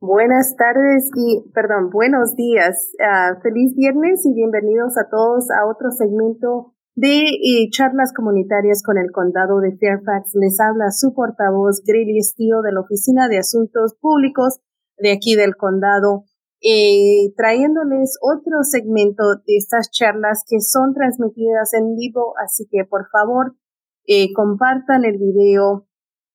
Buenas tardes y, perdón, buenos días. Uh, feliz viernes y bienvenidos a todos a otro segmento de eh, charlas comunitarias con el condado de Fairfax. Les habla su portavoz, Grilly Steele, de la Oficina de Asuntos Públicos de aquí del condado, eh, trayéndoles otro segmento de estas charlas que son transmitidas en vivo. Así que, por favor, eh, compartan el video,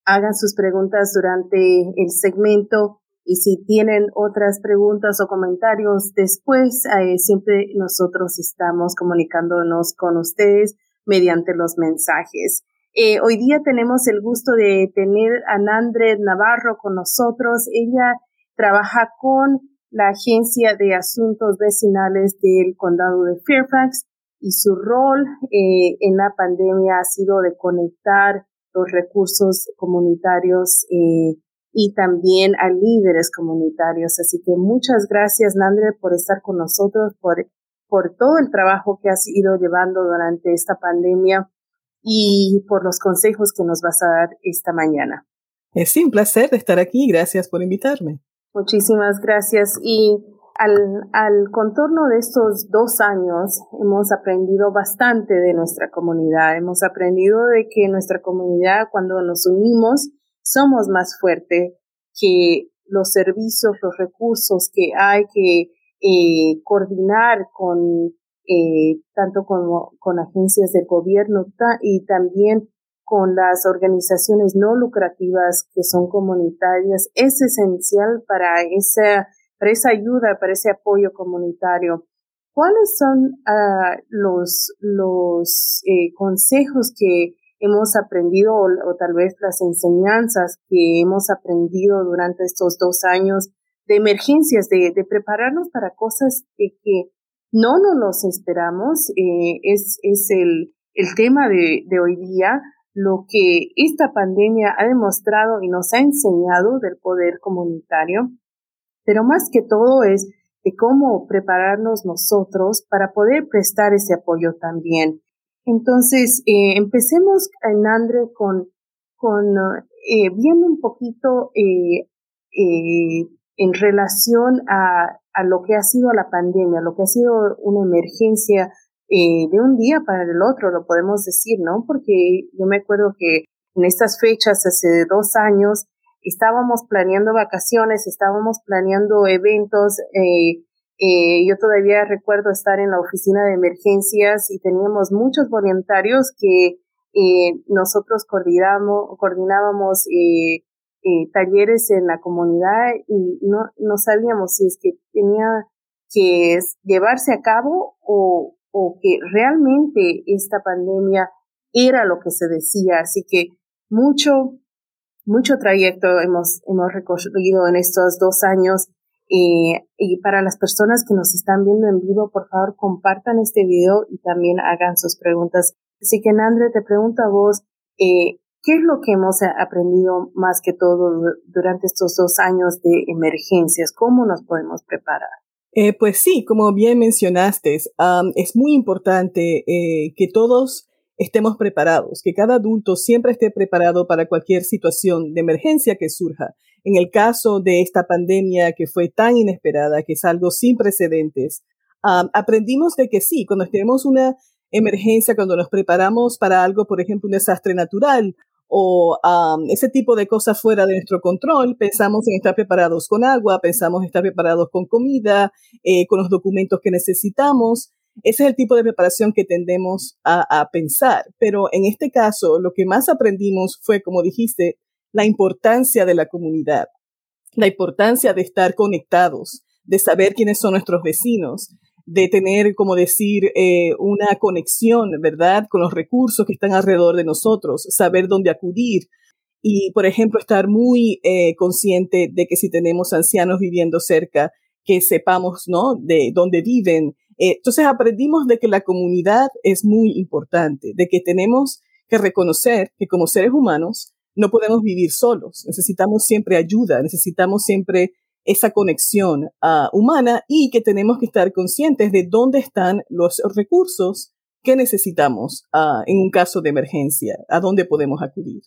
hagan sus preguntas durante el segmento y si tienen otras preguntas o comentarios después, eh, siempre nosotros estamos comunicándonos con ustedes mediante los mensajes. Eh, hoy día tenemos el gusto de tener a Nandre Navarro con nosotros. Ella trabaja con la Agencia de Asuntos Vecinales del Condado de Fairfax y su rol eh, en la pandemia ha sido de conectar los recursos comunitarios eh, y también a líderes comunitarios. Así que muchas gracias, Nandre, por estar con nosotros, por, por todo el trabajo que has ido llevando durante esta pandemia y por los consejos que nos vas a dar esta mañana. Es un placer estar aquí. Gracias por invitarme. Muchísimas gracias. Y al, al contorno de estos dos años hemos aprendido bastante de nuestra comunidad. Hemos aprendido de que nuestra comunidad, cuando nos unimos, somos más fuertes que los servicios, los recursos que hay que eh, coordinar con eh, tanto con, con agencias de gobierno y también con las organizaciones no lucrativas que son comunitarias es esencial para esa, para esa ayuda, para ese apoyo comunitario. ¿Cuáles son uh, los, los eh, consejos que hemos aprendido o, tal vez las enseñanzas que hemos aprendido durante estos dos años de emergencias, de, prepararnos para cosas que, no nos esperamos, eh, es, es el, el tema de, de hoy día, lo que esta pandemia ha demostrado y nos ha enseñado del poder comunitario, pero más que todo es de cómo prepararnos nosotros para poder prestar ese apoyo también. Entonces, eh, empecemos, en Andre, con, con eh, viendo un poquito eh, eh, en relación a, a, lo que ha sido la pandemia, lo que ha sido una emergencia eh, de un día para el otro, lo podemos decir, ¿no? Porque yo me acuerdo que en estas fechas, hace dos años, estábamos planeando vacaciones, estábamos planeando eventos, eh, eh, yo todavía recuerdo estar en la oficina de emergencias y teníamos muchos voluntarios que eh, nosotros coordinamos, coordinábamos eh, eh, talleres en la comunidad y no, no sabíamos si es que tenía que llevarse a cabo o, o que realmente esta pandemia era lo que se decía. Así que mucho, mucho trayecto hemos, hemos recorrido en estos dos años eh, y para las personas que nos están viendo en vivo, por favor, compartan este video y también hagan sus preguntas. Así que, Nandre, te pregunto a vos, eh, ¿qué es lo que hemos aprendido más que todo durante estos dos años de emergencias? ¿Cómo nos podemos preparar? Eh, pues sí, como bien mencionaste, es muy importante eh, que todos estemos preparados, que cada adulto siempre esté preparado para cualquier situación de emergencia que surja. En el caso de esta pandemia que fue tan inesperada, que es algo sin precedentes, aprendimos de que sí, cuando tenemos una emergencia, cuando nos preparamos para algo, por ejemplo, un desastre natural o ese tipo de cosas fuera de nuestro control, pensamos en estar preparados con agua, pensamos en estar preparados con comida, eh, con los documentos que necesitamos. Ese es el tipo de preparación que tendemos a, pensar. Pero en este caso, lo que más aprendimos fue, como dijiste, la importancia de la comunidad, la importancia de estar conectados, de saber quiénes son nuestros vecinos, de tener, como decir, eh, una conexión, ¿verdad?, con los recursos que están alrededor de nosotros, saber dónde acudir y, por ejemplo, estar muy eh, consciente de que si tenemos ancianos viviendo cerca, que sepamos, ¿no?, de dónde viven, eh, entonces aprendimos de que la comunidad es muy importante, de que tenemos que reconocer que como seres humanos no podemos vivir solos, necesitamos siempre ayuda, necesitamos siempre esa conexión uh, humana y que tenemos que estar conscientes de dónde están los recursos que necesitamos uh, en un caso de emergencia, a dónde podemos acudir.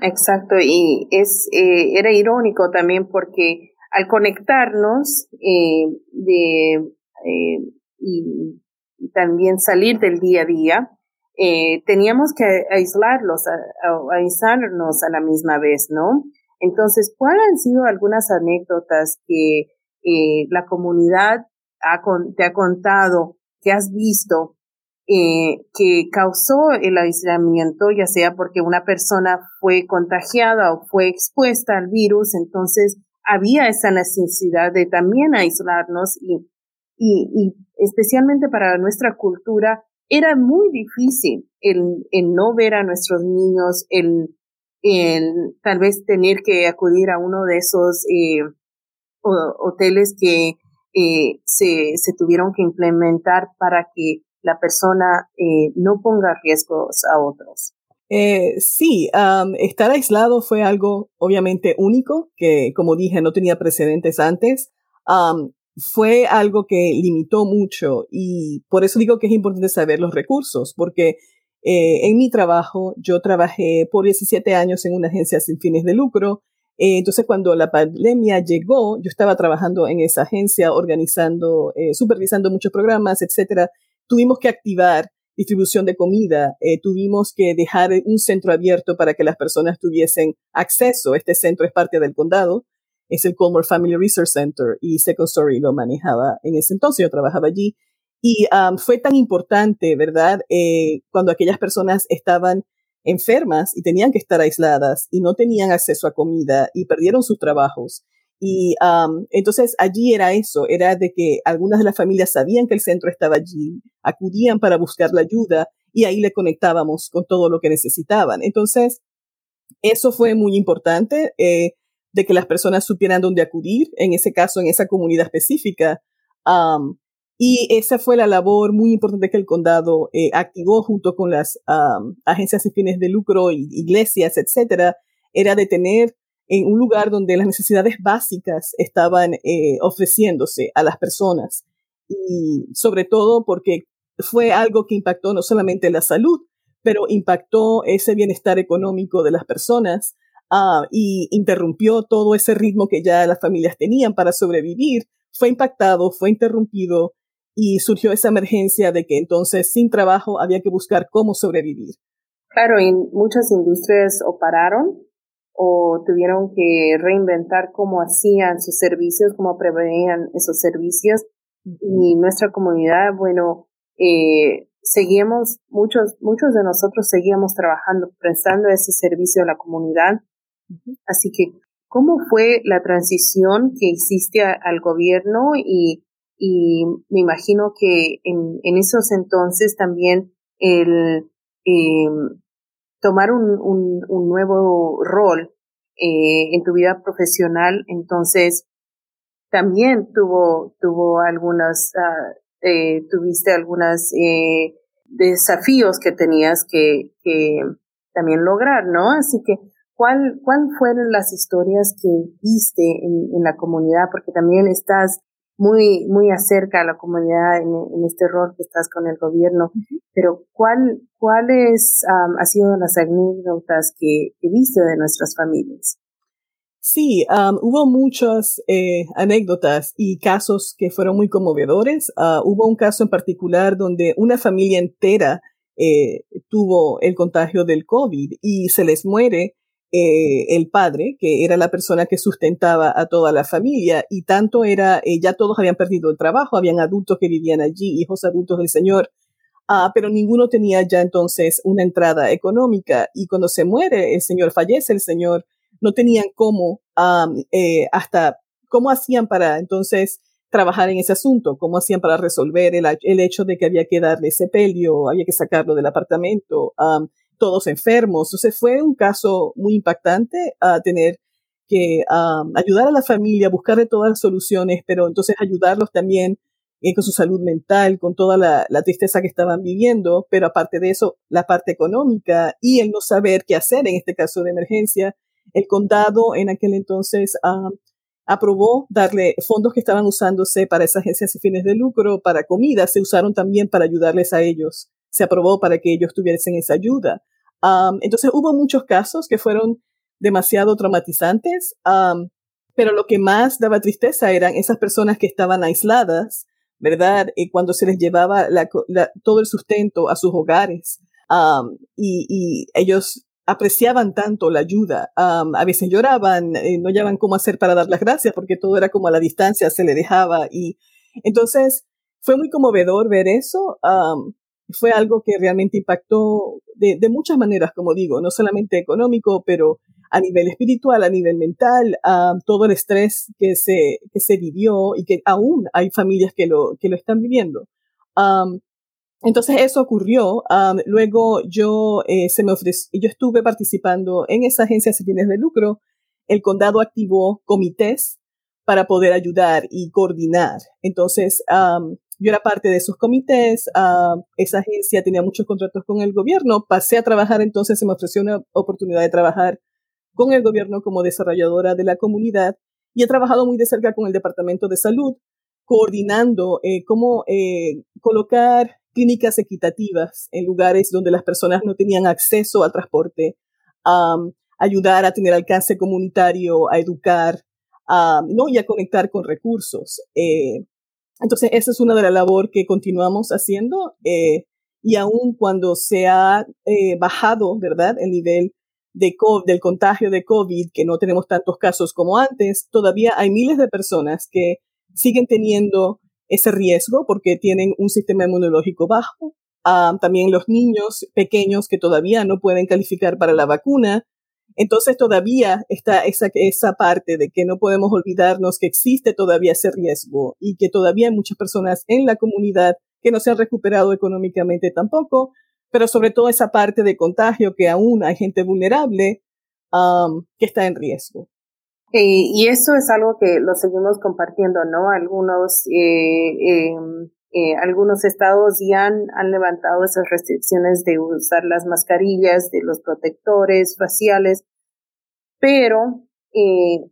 Exacto, y es, eh, era irónico también porque al conectarnos eh, eh, y, también salir del día a día, eh, teníamos que aislarlos, a, aislarnos a la misma vez, ¿no? Entonces, ¿cuáles han sido algunas anécdotas que la comunidad te ha contado, que has visto, que causó el aislamiento, ya sea porque una persona fue contagiada o fue expuesta al virus, entonces había esa necesidad de también aislarnos y, y, especialmente para nuestra cultura era muy difícil el, el no ver a nuestros niños, el, el, tal vez tener que acudir a uno de esos eh, hoteles que eh, se, se tuvieron que implementar para que la persona eh, no ponga riesgos a otros. Eh, sí, estar aislado fue algo obviamente único, que como dije no tenía precedentes antes. Fue algo que limitó mucho y por eso digo que es importante saber los recursos, porque eh, en mi trabajo yo trabajé por 17 años en una agencia sin fines de lucro. Eh, entonces cuando la pandemia llegó, yo estaba trabajando en esa agencia, organizando, eh, supervisando muchos programas, etcétera. Tuvimos que activar distribución de comida, eh, tuvimos que dejar un centro abierto para que las personas tuviesen acceso. Este centro es parte del condado, es el Colmore Family Research Center y Second Story lo manejaba en ese entonces, yo trabajaba allí. Y um, fue tan importante, ¿verdad? Eh, cuando aquellas personas estaban enfermas y tenían que estar aisladas y no tenían acceso a comida y perdieron sus trabajos y um, entonces allí era eso, era de que algunas de las familias sabían que el centro estaba allí, acudían para buscar la ayuda y ahí le conectábamos con todo lo que necesitaban. Entonces, eso fue muy importante, eh, de que las personas supieran dónde acudir, en ese caso, en esa comunidad específica. Y esa fue la labor muy importante que el condado eh, activó junto con las agencias sin fines de lucro, iglesias, etcétera, era de tener en un lugar donde las necesidades básicas estaban eh, ofreciéndose a las personas. Y sobre todo porque fue algo que impactó no solamente la salud, pero impactó ese bienestar económico de las personas uh, y interrumpió todo ese ritmo que ya las familias tenían para sobrevivir. Fue impactado, fue interrumpido y surgió esa emergencia de que entonces sin trabajo había que buscar cómo sobrevivir. Claro, y muchas industrias o pararon o tuvieron que reinventar cómo hacían sus servicios, cómo preveían esos servicios. Y nuestra comunidad, bueno, eh, seguíamos, muchos, muchos de nosotros seguíamos trabajando, prestando ese servicio a la comunidad. Así que, ¿cómo fue la transición que hiciste al gobierno? Y, y me imagino que en, en esos entonces también el, eh, tomar un, un, nuevo rol eh, en tu vida profesional, entonces también tuvo, tuvo algunas, uh, eh, tuviste algunos eh, desafíos que tenías que, que también lograr, ¿no? Así que, ¿cuál, cuál fueron las historias que viste en, en la comunidad? Porque también estás muy, muy acerca a la comunidad en, en este rol que estás con el gobierno. Pero, ¿cuál, cuáles um, han sido las anécdotas que, que, viste de nuestras familias? Sí, um, hubo muchas eh, anécdotas y casos que fueron muy conmovedores. Uh, hubo un caso en particular donde una familia entera eh, tuvo el contagio del COVID y se les muere eh, el padre, que era la persona que sustentaba a toda la familia, y tanto era, eh, ya todos habían perdido el trabajo, habían adultos que vivían allí, hijos adultos del Señor, ah, pero ninguno tenía ya entonces una entrada económica, y cuando se muere el Señor, fallece el Señor, no tenían cómo, eh, hasta, cómo hacían para entonces trabajar en ese asunto, cómo hacían para resolver el, el hecho de que había que darle sepelio, había que sacarlo del apartamento, todos enfermos. Entonces fue un caso muy impactante a tener que ayudar a la familia, buscarle todas las soluciones, pero entonces ayudarlos también eh, con su salud mental, con toda la, tristeza que estaban viviendo, pero aparte de eso, la parte económica y el no saber qué hacer en este caso de emergencia. El condado en aquel entonces aprobó darle fondos que estaban usándose para esas agencias y fines de lucro, para comida, se usaron también para ayudarles a ellos se aprobó para que ellos tuviesen esa ayuda. entonces hubo muchos casos que fueron demasiado traumatizantes, pero lo que más daba tristeza eran esas personas que estaban aisladas, ¿verdad? Y cuando se les llevaba todo el sustento a sus hogares y, ellos apreciaban tanto la ayuda. a veces lloraban, eh, no hallaban cómo hacer para dar las gracias porque todo era como a la distancia, se le dejaba. Y entonces fue muy conmovedor ver eso. Fue algo que realmente impactó de, de, muchas maneras, como digo, no solamente económico, pero a nivel espiritual, a nivel mental, todo el estrés que se, que se vivió y que aún hay familias que lo, que lo están viviendo. Entonces eso ocurrió. luego yo eh, se me ofreció, yo estuve participando en esa agencia sin fines de lucro. El condado activó comités para poder ayudar y coordinar. Entonces yo era parte de esos comités. esa agencia tenía muchos contratos con el gobierno. Pasé a trabajar entonces se me ofreció una oportunidad de trabajar con el gobierno como desarrolladora de la comunidad y he trabajado muy de cerca con el Departamento de Salud, coordinando eh, cómo eh, colocar clínicas equitativas en lugares donde las personas no tenían acceso al transporte, ayudar a tener alcance comunitario, a educar, ¿no? y a conectar con recursos. Eh, entonces, esa es una de las labores que continuamos haciendo. Eh, y aún cuando se ha eh, bajado, ¿verdad?, el nivel de del contagio de COVID, que no tenemos tantos casos como antes, todavía hay miles de personas que siguen teniendo ese riesgo porque tienen un sistema inmunológico bajo. Ah, también los niños pequeños que todavía no pueden calificar para la vacuna. Entonces todavía está esa, esa parte de que no podemos olvidarnos que existe todavía ese riesgo y que todavía hay muchas personas en la comunidad que no se han recuperado económicamente tampoco, pero sobre todo esa parte de contagio que aún hay gente vulnerable um, que está en riesgo. Eh, y eso es algo que lo seguimos compartiendo, ¿no? Algunos, eh, em, eh, algunos estados ya han, levantado esas restricciones de usar las mascarillas, de los protectores faciales, pero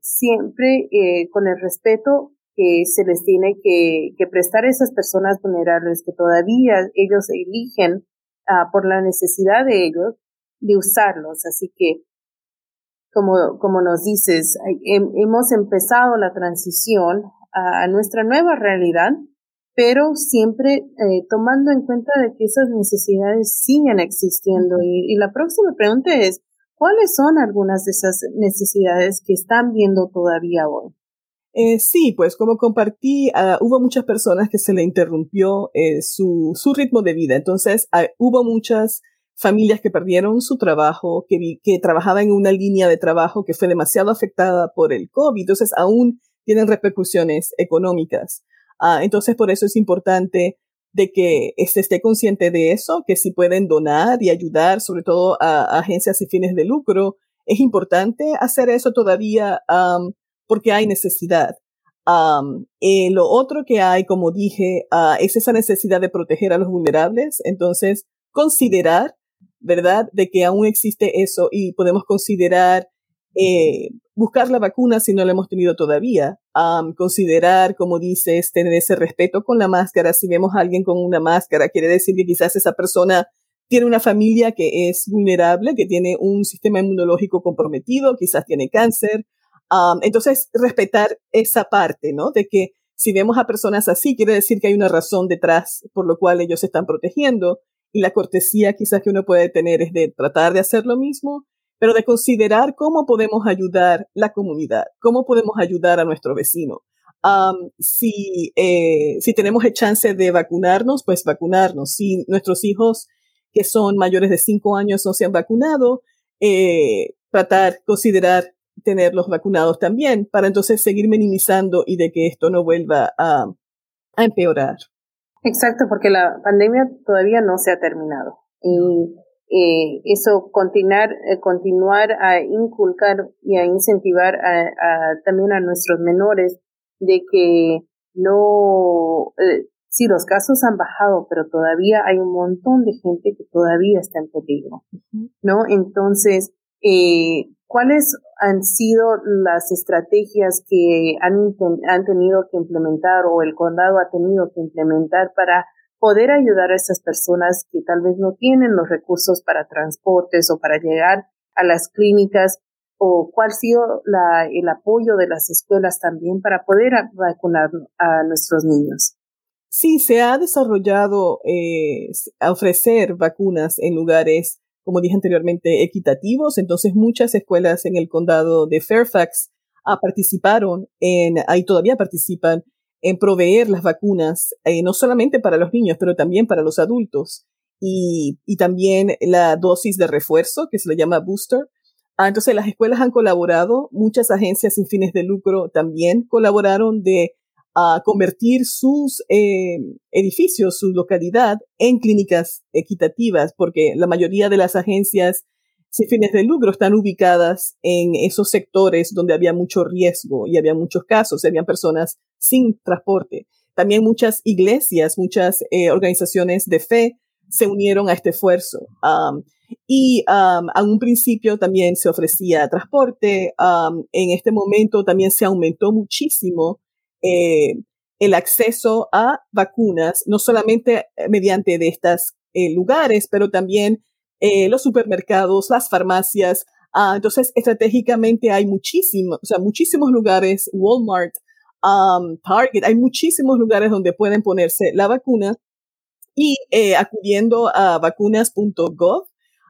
siempre con el respeto que se les tiene que, prestar a esas personas vulnerables que todavía ellos eligen uh, por la necesidad de ellos de usarlos. Así que, como, como nos dices, hemos empezado la transición a, nuestra nueva realidad, pero siempre eh, tomando en cuenta de que esas necesidades siguen existiendo. Y, y la próxima pregunta es, ¿cuáles son algunas de esas necesidades que están viendo todavía hoy? Eh, sí, pues como compartí, uh, hubo muchas personas que se le interrumpió eh, su, su, ritmo de vida. Entonces, uh, hubo muchas familias que perdieron su trabajo, que, que trabajaban en una línea de trabajo que fue demasiado afectada por el COVID. Entonces, aún tienen repercusiones económicas. Uh, entonces, por eso es importante de que se esté consciente de eso, que si pueden donar y ayudar, sobre todo a, agencias y fines de lucro, es importante hacer eso todavía. Porque hay necesidad. Eh, lo otro que hay, como dije, ah, es esa necesidad de proteger a los vulnerables. Entonces, considerar, ¿verdad?, de que aún existe eso y podemos considerar eh, buscar la vacuna si no la hemos tenido todavía. Considerar, como dices, tener ese respeto con la máscara. Si vemos a alguien con una máscara, quiere decir que quizás esa persona tiene una familia que es vulnerable, que tiene un sistema inmunológico comprometido, quizás tiene cáncer, entonces, respetar esa parte, ¿no? De que si vemos a personas así, quiere decir que hay una razón detrás por lo cual ellos se están protegiendo. Y la cortesía quizás que uno puede tener es de tratar de hacer lo mismo, pero de considerar cómo podemos ayudar la comunidad, cómo podemos ayudar a nuestro vecino. si, eh, si tenemos el chance de vacunarnos, pues vacunarnos. Si nuestros hijos que son mayores de cinco años no se han vacunado, eh, tratar, considerar tenerlos vacunados también, para entonces seguir minimizando y de que esto no vuelva a, a empeorar. Exacto, porque la pandemia todavía no se ha terminado. Y eh, eso continuar, eh, continuar a inculcar y a incentivar a, también a nuestros menores de que no, eh, sí, los casos han bajado, pero todavía hay un montón de gente que todavía está en peligro, ¿no? Entonces, eh, ¿Cuáles han sido las estrategias que han, han tenido que implementar o el condado ha tenido que implementar para poder ayudar a esas personas que tal vez no tienen los recursos para transportes o para llegar a las clínicas o cuál ha sido la, el apoyo de las escuelas también para poder vacunar a nuestros niños. Sí, se ha desarrollado eh, ofrecer vacunas en lugares, como dije anteriormente, equitativos. Entonces, muchas escuelas en el condado de Fairfax ah, participaron en, ahí todavía participan en proveer las vacunas, eh, no solamente para los niños, pero también para los adultos. Y, y también la dosis de refuerzo, que se le llama booster. Ah, entonces, las escuelas han colaborado, muchas agencias sin fines de lucro también colaboraron de a convertir sus eh, edificios, su localidad, en clínicas equitativas, porque la mayoría de las agencias sin fines de lucro están ubicadas en esos sectores donde había mucho riesgo y había muchos casos, habían personas sin transporte. También muchas iglesias, muchas eh, organizaciones de fe se unieron a este esfuerzo. Um, y um, a un principio también se ofrecía transporte. Um, en este momento también se aumentó muchísimo eh, el acceso a vacunas, no solamente mediante de estos eh, lugares, pero también eh, los supermercados, las farmacias. Ah, entonces, estratégicamente hay muchísimos, o sea, muchísimos lugares, Walmart, um, Target, hay muchísimos lugares donde pueden ponerse la vacuna y acudiendo a vacunas.gov,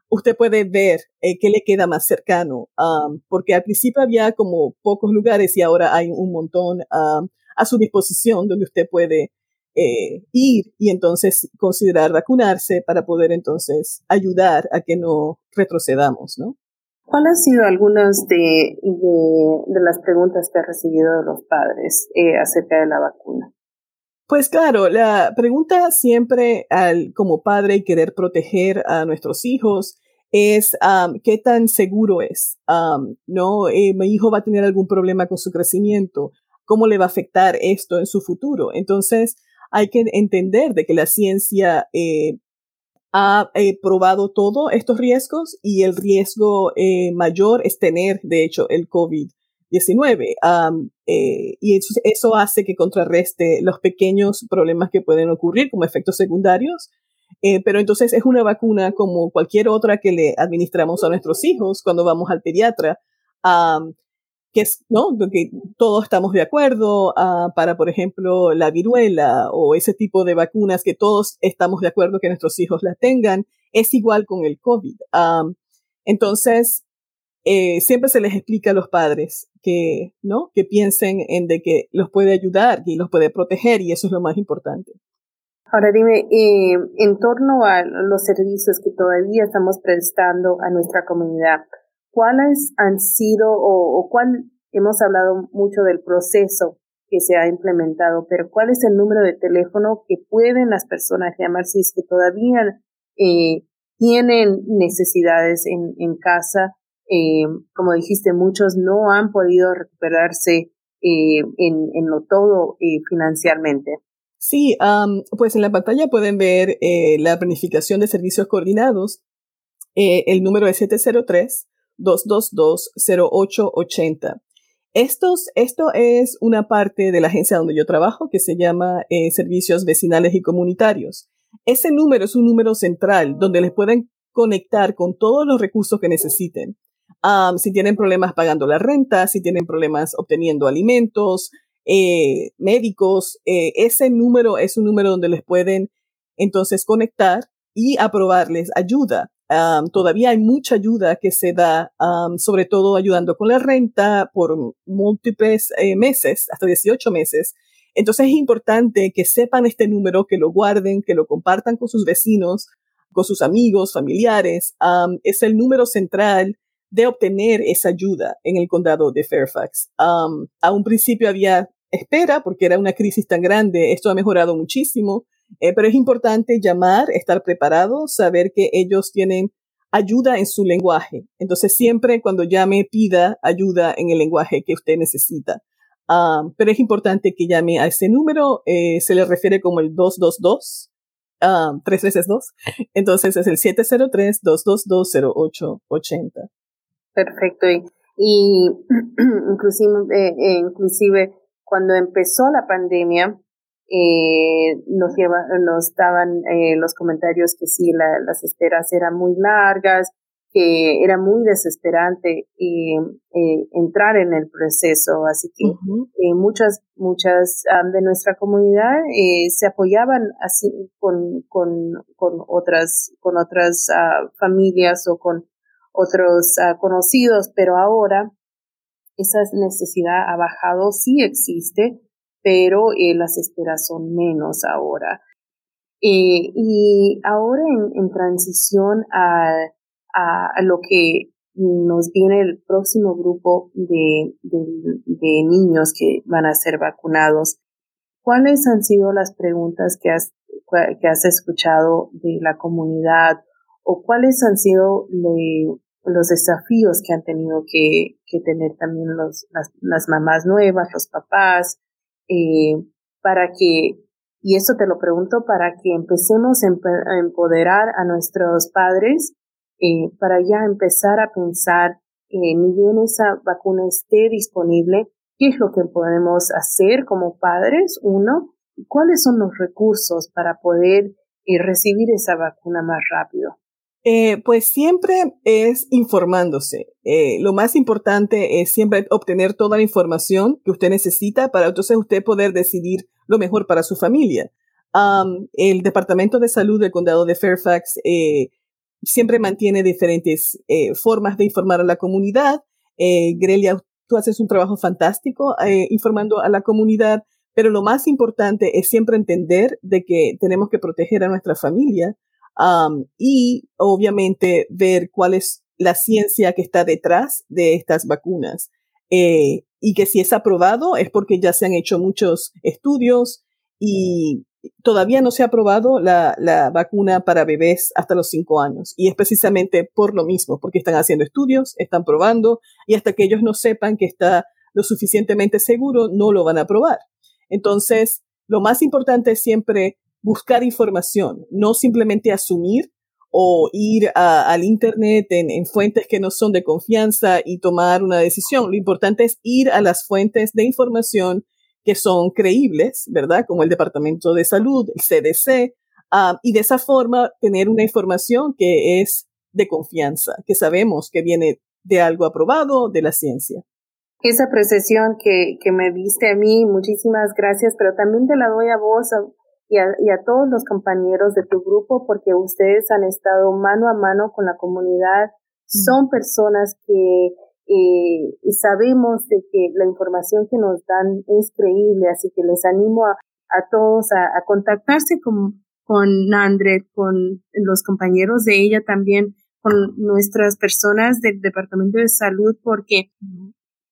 usted puede ver qué le queda más cercano, um, porque al principio había como pocos lugares y ahora hay un montón. Um, a su disposición donde usted puede eh, ir y entonces considerar vacunarse para poder entonces ayudar a que no retrocedamos, ¿no? ¿Cuáles han sido algunas de, de, las preguntas que ha recibido de los padres eh, acerca de la vacuna? Pues claro, la pregunta siempre al, como padre y querer proteger a nuestros hijos es um, qué tan seguro es. Um, no, eh, mi hijo va a tener algún problema con su crecimiento cómo le va a afectar esto en su futuro. Entonces, hay que entender de que la ciencia eh, ha eh, probado todos estos riesgos y el riesgo eh, mayor es tener, de hecho, el COVID-19. y eso, eso, hace que contrarreste los pequeños problemas que pueden ocurrir como efectos secundarios. pero entonces es una vacuna como cualquier otra que le administramos a nuestros hijos cuando vamos al pediatra que es, ¿no? Que todos estamos de acuerdo uh, para, por ejemplo, la viruela o ese tipo de vacunas que todos estamos de acuerdo que nuestros hijos la tengan, es igual con el COVID. Um, entonces, eh, siempre se les explica a los padres que, ¿no? Que piensen en de que los puede ayudar y los puede proteger y eso es lo más importante. Ahora dime, eh, en torno a los servicios que todavía estamos prestando a nuestra comunidad, ¿cuáles han sido o, cuál, hemos hablado mucho del proceso que se ha implementado, pero cuál es el número de teléfono que pueden las personas llamar si es que todavía eh, tienen necesidades en, casa? Eh, como dijiste, muchos no han podido recuperarse eh, en, lo todo eh, financieramente. Sí, um, pues en la pantalla pueden ver la planificación de servicios coordinados. El número es 703 222-0880. Estos, esto es una parte de la agencia donde yo trabajo que se llama eh, Servicios Vecinales y Comunitarios. Ese número es un número central donde les pueden conectar con todos los recursos que necesiten. si tienen problemas pagando la renta, si tienen problemas obteniendo alimentos, eh, médicos, eh, ese número es un número donde les pueden entonces conectar y aprobarles ayuda todavía hay mucha ayuda que se da, sobre todo ayudando con la renta por múltiples eh, meses, hasta 18 meses. Entonces es importante que sepan este número, que lo guarden, que lo compartan con sus vecinos, con sus amigos, familiares. es el número central de obtener esa ayuda en el condado de Fairfax. a un principio había espera porque era una crisis tan grande. Esto ha mejorado muchísimo. Eh, pero es importante llamar, estar preparado, saber que ellos tienen ayuda en su lenguaje. Entonces siempre cuando llame pida ayuda en el lenguaje que usted necesita. Ah, pero es importante que llame a ese número, eh, se le refiere como el 222, uh, 3 veces 2. Entonces es el 703-222-0880. Perfecto. Y, inclusive, eh, inclusive cuando empezó la pandemia, eh, nos, lleva, nos daban eh, los comentarios que sí, la, las esperas eran muy largas que era muy desesperante eh, eh, entrar en el proceso, así que eh, muchas muchas de nuestra comunidad se apoyaban así con, con, con otras con otras ah, familias o con otros ah, conocidos, pero ahora esa necesidad ha bajado, sí existe, pero las esperas son menos ahora. y ahora en, transición a a, lo que nos viene el próximo grupo de, de, niños que van a ser vacunados. ¿Cuáles han sido las preguntas que has, que has escuchado de la comunidad o cuáles han sido los desafíos que han tenido que, que tener también los, las, mamás nuevas, los papás, eh, para que, y eso te lo pregunto, para que empecemos a empoderar a nuestros padres eh, para ya empezar a pensar, eh, ni bien esa vacuna esté disponible, qué es lo que podemos hacer como padres, uno, y cuáles son los recursos para poder eh, recibir esa vacuna más rápido. Pues siempre es informándose. lo más importante es siempre obtener toda la información que usted necesita para entonces usted poder decidir lo mejor para su familia. el Departamento de Salud del Condado de Fairfax siempre mantiene diferentes eh, formas de informar a la comunidad. Eh, Grelia, tú haces un trabajo fantástico eh, informando a la comunidad, pero lo más importante es siempre entender de que tenemos que proteger a nuestra familia y obviamente ver cuál es la ciencia que está detrás de estas vacunas. y que si es aprobado es porque ya se han hecho muchos estudios y todavía no se ha aprobado la, vacuna para bebés hasta los cinco años. Y es precisamente por lo mismo, porque están haciendo estudios, están probando, y hasta que ellos no sepan que está lo suficientemente seguro, no lo van a aprobar. Entonces, lo más importante es siempre buscar información, no simplemente asumir o ir al Internet en, en, fuentes que no son de confianza y tomar una decisión. Lo importante es ir a las fuentes de información que son creíbles, ¿verdad? Como el Departamento de Salud, el CDC, ah, y de esa forma tener una información que es de confianza, que sabemos que viene de algo aprobado de la ciencia. Esa precesión que, que me diste a mí, muchísimas gracias, pero también te la doy a vos y, a, y a todos los compañeros de tu grupo porque ustedes han estado mano a mano con la comunidad, son personas que eh, sabemos de que la información que nos dan es creíble, así que les animo a, a todos a, a, contactarse con, con Nandret, con los compañeros de ella también, con nuestras personas del Departamento de Salud, porque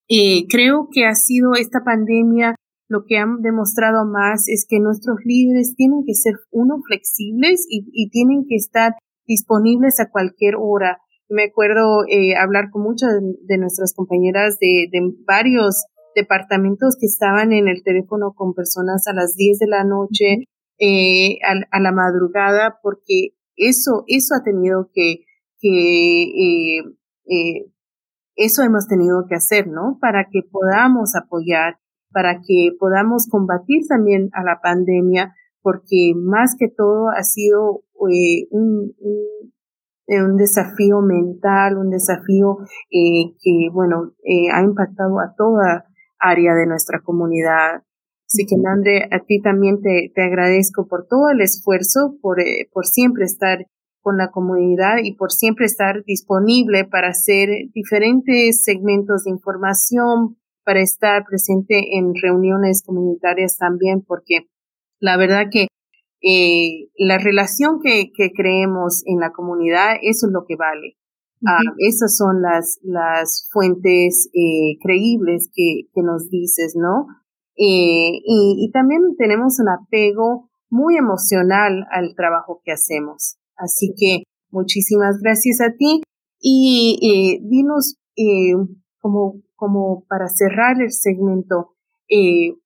eh, creo que ha sido esta pandemia lo que han demostrado más es que nuestros líderes tienen que ser, uno, flexibles y, y tienen que estar disponibles a cualquier hora me acuerdo eh, hablar con muchas de nuestras compañeras de, de varios departamentos que estaban en el teléfono con personas a las 10 de la noche, eh, a, la madrugada, porque eso, eso ha tenido que, que eh, eh, eso hemos tenido que hacer, ¿no? Para que podamos apoyar, para que podamos combatir también a la pandemia, porque más que todo ha sido eh, un, un, un desafío mental, un desafío eh, que, bueno, eh, ha impactado a toda área de nuestra comunidad. Así que, Nandre, a ti también te, te agradezco por todo el esfuerzo, por, eh, por siempre estar con la comunidad y por siempre estar disponible para hacer diferentes segmentos de información, para estar presente en reuniones comunitarias también, porque la verdad que eh, la relación que, que, creemos en la comunidad, eso es lo que vale. Ah, esas son las, las fuentes eh, creíbles que, que nos dices, ¿no? Eh, y, y también tenemos un apego muy emocional al trabajo que hacemos. Así que muchísimas gracias a ti y eh, dinos eh, como, como para cerrar el segmento, eh,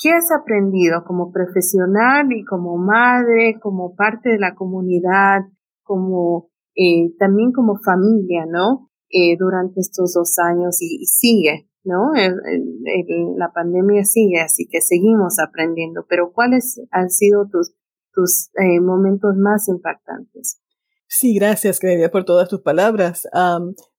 ¿Qué has aprendido como profesional y como madre, como parte de la comunidad, como eh, también como familia, ¿no? Eh, durante estos dos años y, sigue, ¿no? la pandemia sigue, así que seguimos aprendiendo. Pero ¿cuáles han sido tus, tus momentos más impactantes? Sí, gracias, Claudia, por todas tus palabras.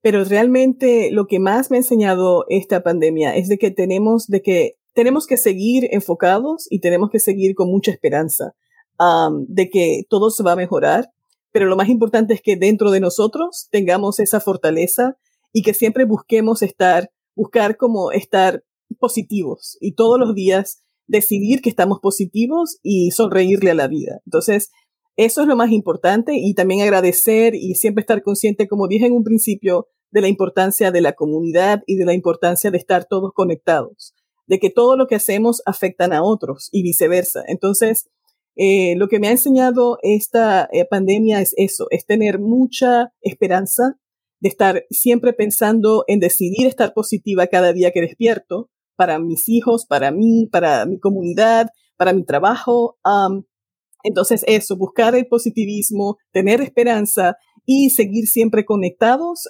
pero realmente lo que más me ha enseñado esta pandemia es de que tenemos, de que tenemos que seguir enfocados y tenemos que seguir con mucha esperanza de que todo se va a mejorar. Pero lo más importante es que dentro de nosotros tengamos esa fortaleza y que siempre busquemos estar, buscar como estar positivos y todos los días decidir que estamos positivos y sonreírle a la vida. Entonces, eso es lo más importante y también agradecer y siempre estar consciente, como dije en un principio, de la importancia de la comunidad y de la importancia de estar todos conectados, de que todo lo que hacemos afectan a otros y viceversa. Entonces, eh, lo que me ha enseñado esta eh, pandemia es eso, es tener mucha esperanza, de estar siempre pensando en decidir estar positiva cada día que despierto, para mis hijos, para mí, para mi comunidad, para mi trabajo. Entonces eso, buscar el positivismo, tener esperanza y seguir siempre conectados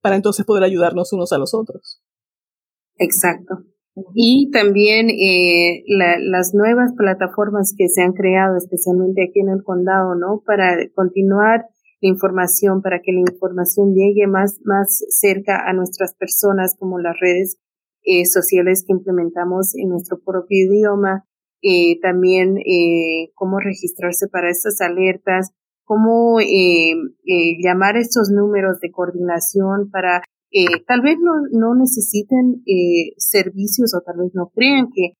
para entonces poder ayudarnos unos a los otros. Exacto. Y también eh, las nuevas plataformas que se han creado, especialmente aquí en el condado, ¿no? Para continuar la información, para que la información llegue más, más cerca a nuestras personas, como las redes eh, sociales que implementamos en nuestro propio idioma, eh, también eh, cómo registrarse para estas alertas, cómo eh, eh, llamar estos números de coordinación para tal vez no, no necesiten servicios o tal vez no crean que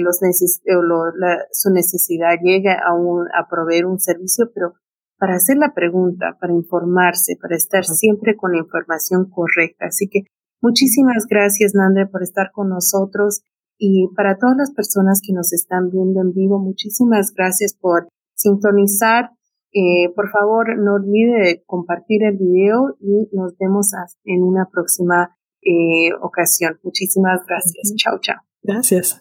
los neces o lo, la, su necesidad llega a, un, a proveer un servicio, pero para hacer la pregunta, para informarse, para estar siempre con la información correcta. Así que Muchísimas gracias, Nandre, por estar con nosotros y para todas las personas que nos están viendo en vivo, muchísimas gracias por sintonizar. Eh, por favor, no olvide compartir el video y nos vemos en una próxima eh, ocasión. Muchísimas gracias. Chao, chao. Gracias.